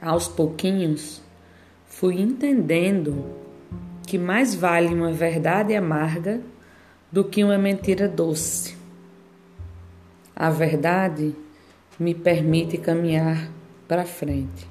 Aos pouquinhos, fui entendendo que mais vale uma verdade amarga do que uma mentira doce. A verdade me permite caminhar para frente.